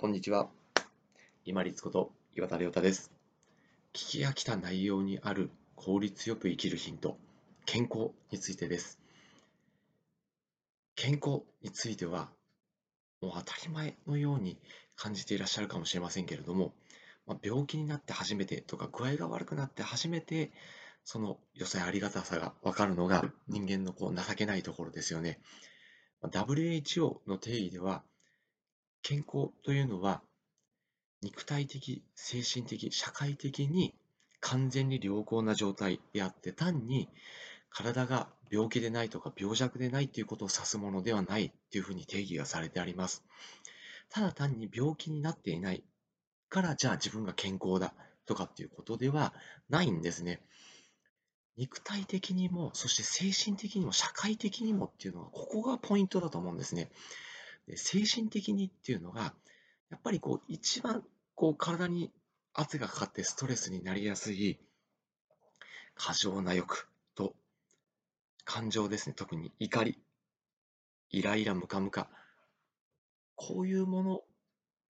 こんにちは。今立こと岩田亮太です。聞き飽きた内容にある効率よく生きるヒント、健康についてです。健康については、もう当たり前のように感じていらっしゃるかもしれませんけれども、まあ、病気になって初めてとか具合が悪くなって初めてその良さやありがたさが分かるのが人間のこう情けないところですよね。WHO の定義では健康というのは、肉体的、精神的、社会的に完全に良好な状態であって、単に体が病気でないとか病弱でないということを指すものではないというふうに定義がされてあります。ただ単に病気になっていないから、じゃあ自分が健康だとかっていうことではないんですね。肉体的にも、そして精神的にも、社会的にもっていうのは、ここがポイントだと思うんですね。で精神的にっていうのが、やっぱりこう一番こう体に圧がかかってストレスになりやすい過剰な欲と感情ですね、特に怒り、イライラ、ムカムカ、こういうもの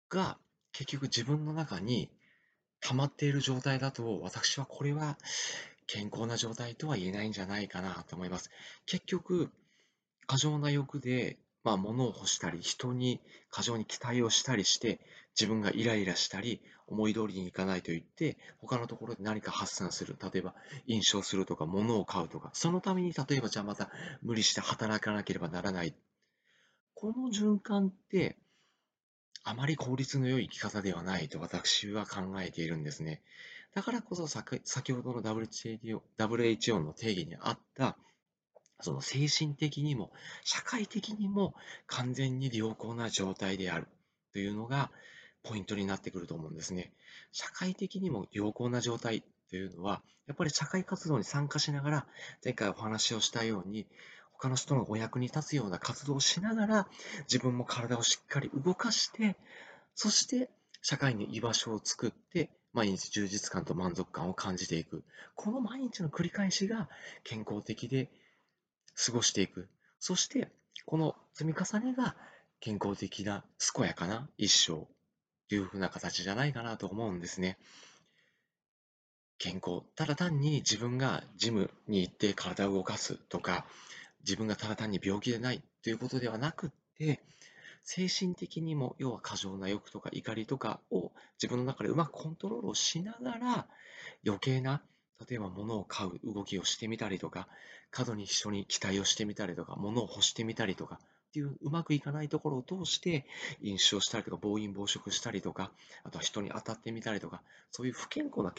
が結局自分の中に溜まっている状態だと、私はこれは健康な状態とは言えないんじゃないかなと思います。結局、過剰な欲でまあ、物を欲したり、人に過剰に期待をしたりして、自分がイライラしたり、思い通りにいかないと言って、他のところで何か発散する。例えば、飲酒をするとか、物を買うとか、そのために、例えば、じゃあまた無理して働かなければならない。この循環って、あまり効率の良い生き方ではないと私は考えているんですね。だからこそ先ほどの WHO の定義にあったその精神的にも社会的にも完全に良好な状態であるというのがポイントになってくると思うんですね。社会的にも良好な状態というのは、やっぱり社会活動に参加しながら、前回お話をしたように、他の人のお役に立つような活動をしながら、自分も体をしっかり動かして、そして社会に居場所を作って、毎日充実感と満足感を感じていく。この毎日の繰り返しが健康的で過ごしていく。そして、この積み重ねが健康的な、健やかな一生というふうな形じゃないかなと思うんですね。健康。ただ単に自分がジムに行って体を動かすとか、自分がただ単に病気でないということではなくって、精神的にも、要は過剰な欲とか怒りとかを自分の中でうまくコントロールをしながら、余計な例えば物を買う動きをしてみたりとか、過度に人に期待をしてみたりとか、物を欲してみたりとか、っていううまくいかないところを通して飲酒をしたりとか暴飲暴食したりとかあとは人に当たってみたりとかそういう不健康な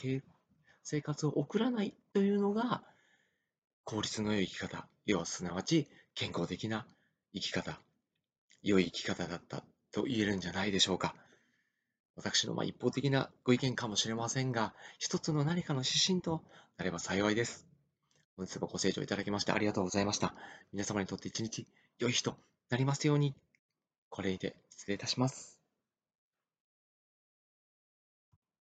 生活を送らないというのが効率の良い生き方要はすなわち健康的な生き方良い生き方だったと言えるんじゃないでしょうか。私のま一方的なご意見かもしれませんが、一つの何かの指針となれば幸いです。本日もご清聴いただきましてありがとうございました。皆様にとって一日良い日となりますように。これにて失礼いたします。